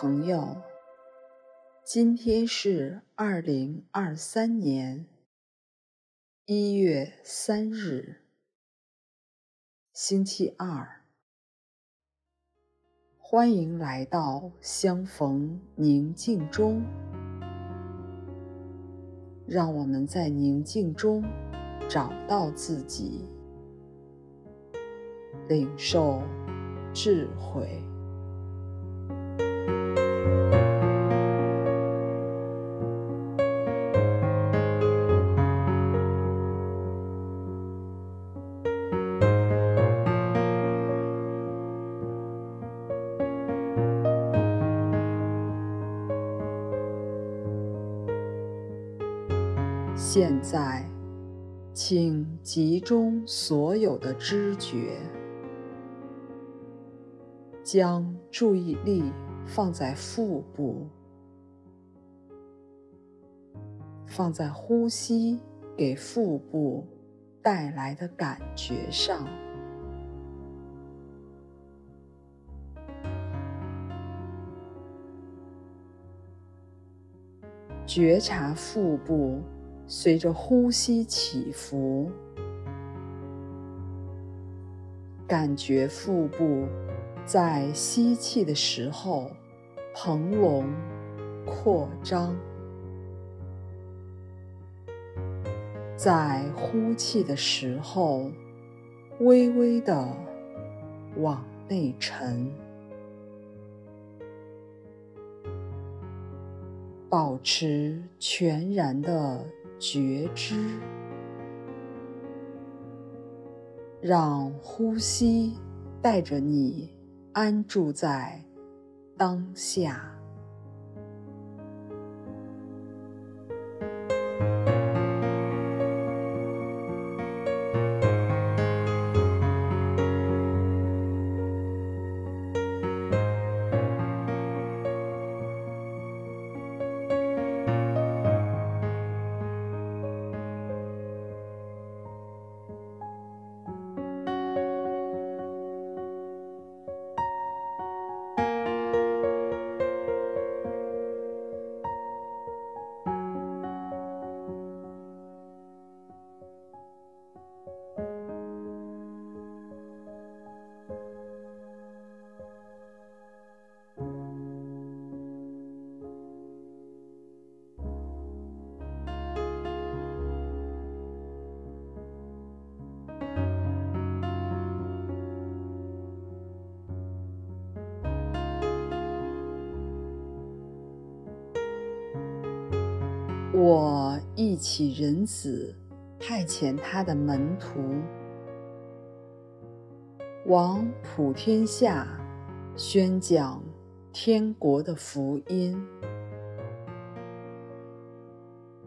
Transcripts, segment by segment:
朋友，今天是二零二三年一月三日，星期二。欢迎来到相逢宁静中，让我们在宁静中找到自己，领受智慧。现在，请集中所有的知觉，将注意力放在腹部，放在呼吸给腹部带来的感觉上，觉察腹部。随着呼吸起伏，感觉腹部在吸气的时候膨隆扩张，在呼气的时候微微的往内沉。保持全然的。觉知，让呼吸带着你安住在当下。我忆起人子派遣他的门徒，往普天下宣讲天国的福音，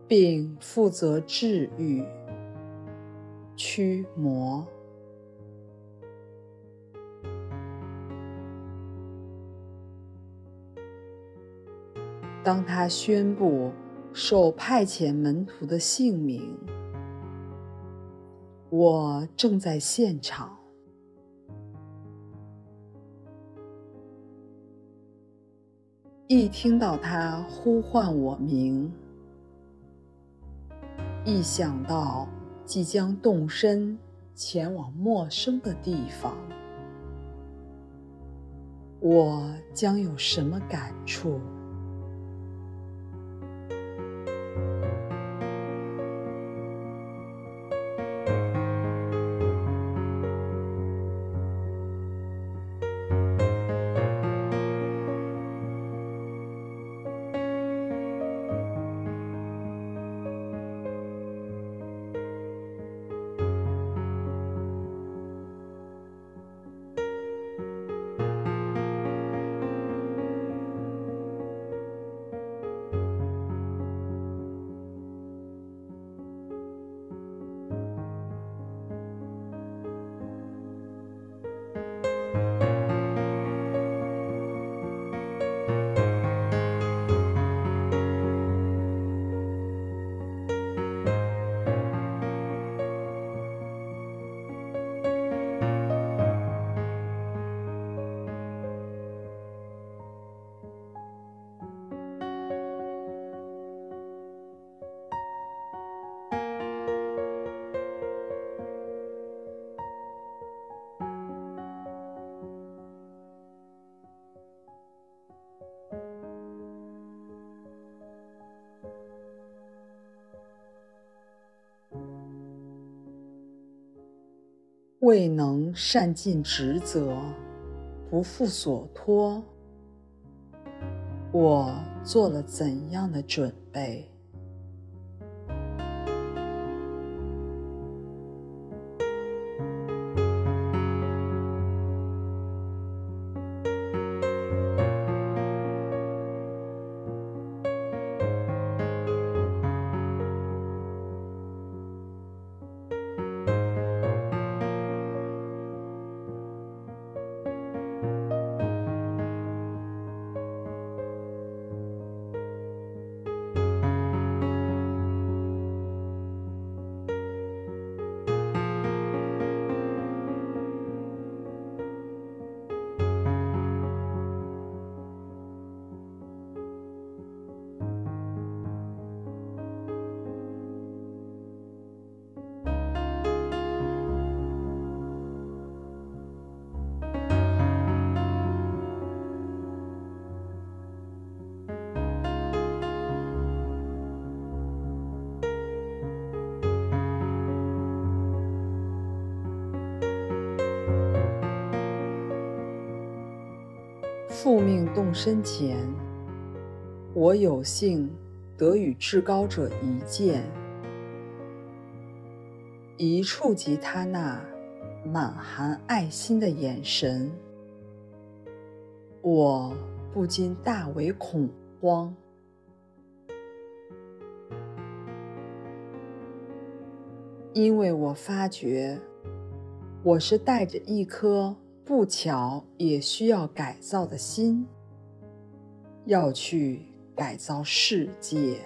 并负责治愈驱魔。当他宣布。受派遣门徒的姓名，我正在现场。一听到他呼唤我名，一想到即将动身前往陌生的地方，我将有什么感触？未能善尽职责，不负所托，我做了怎样的准备？复命动身前，我有幸得与至高者一见，一触及他那满含爱心的眼神，我不禁大为恐慌，因为我发觉我是带着一颗。不巧也需要改造的心，要去改造世界。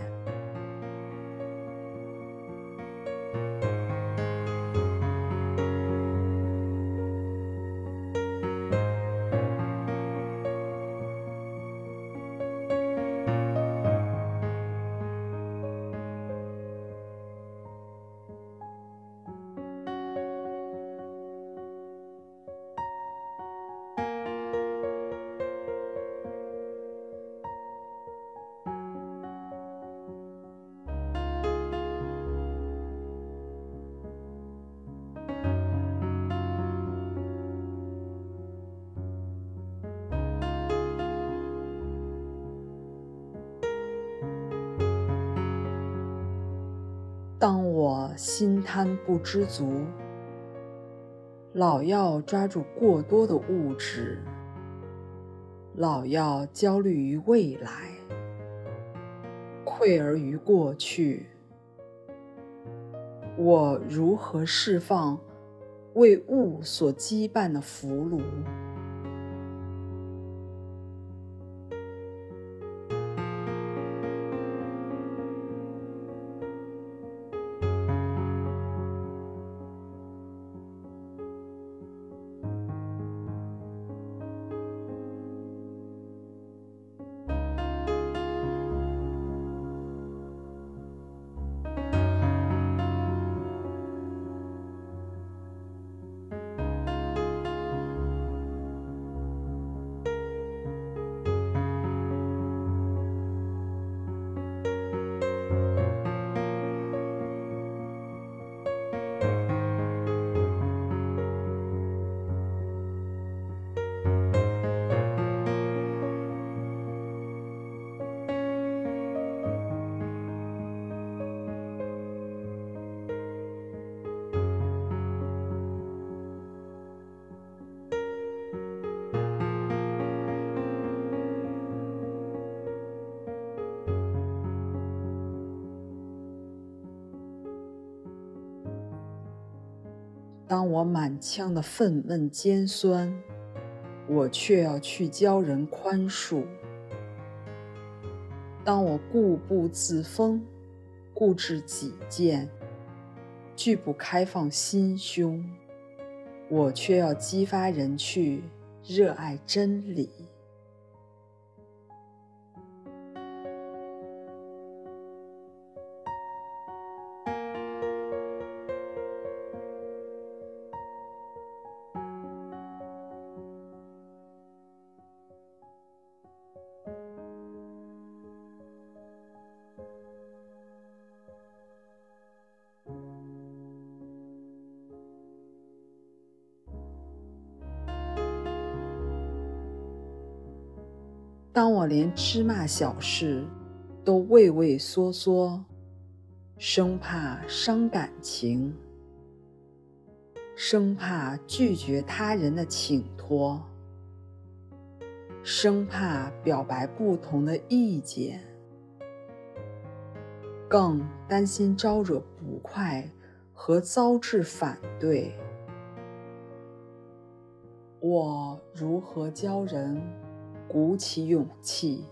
当我心贪不知足，老要抓住过多的物质，老要焦虑于未来，愧而于过去，我如何释放为物所羁绊的俘虏？当我满腔的愤懑尖酸，我却要去教人宽恕；当我固步自封，固执己见，拒不开放心胸，我却要激发人去热爱真理。当我连芝麻小事都畏畏缩缩，生怕伤感情，生怕拒绝他人的请托，生怕表白不同的意见，更担心招惹不快和遭致反对。我如何教人鼓起勇气？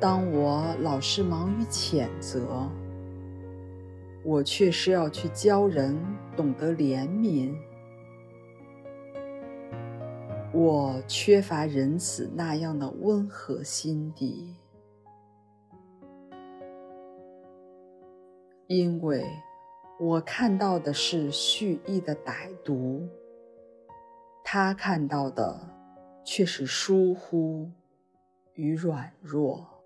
当我老是忙于谴责，我却是要去教人懂得怜悯。我缺乏仁慈那样的温和心底，因为我看到的是蓄意的歹毒，他看到的却是疏忽与软弱。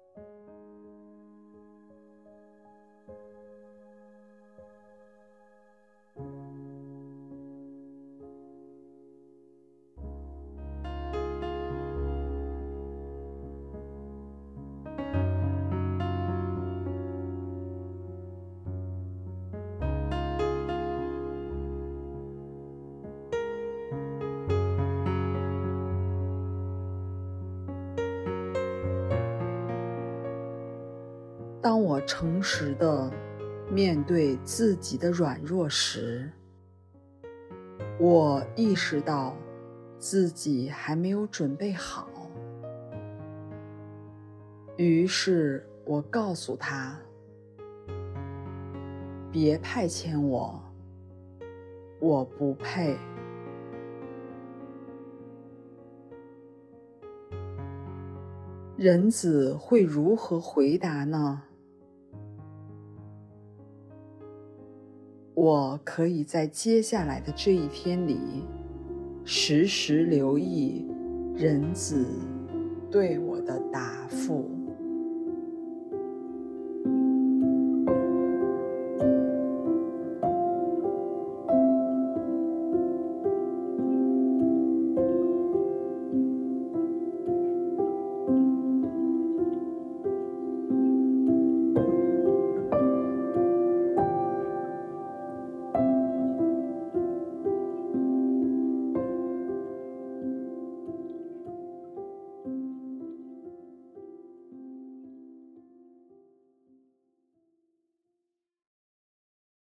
当我诚实的面对自己的软弱时，我意识到自己还没有准备好。于是我告诉他：“别派遣我，我不配。”人子会如何回答呢？我可以在接下来的这一天里，时时留意人子对我的答复。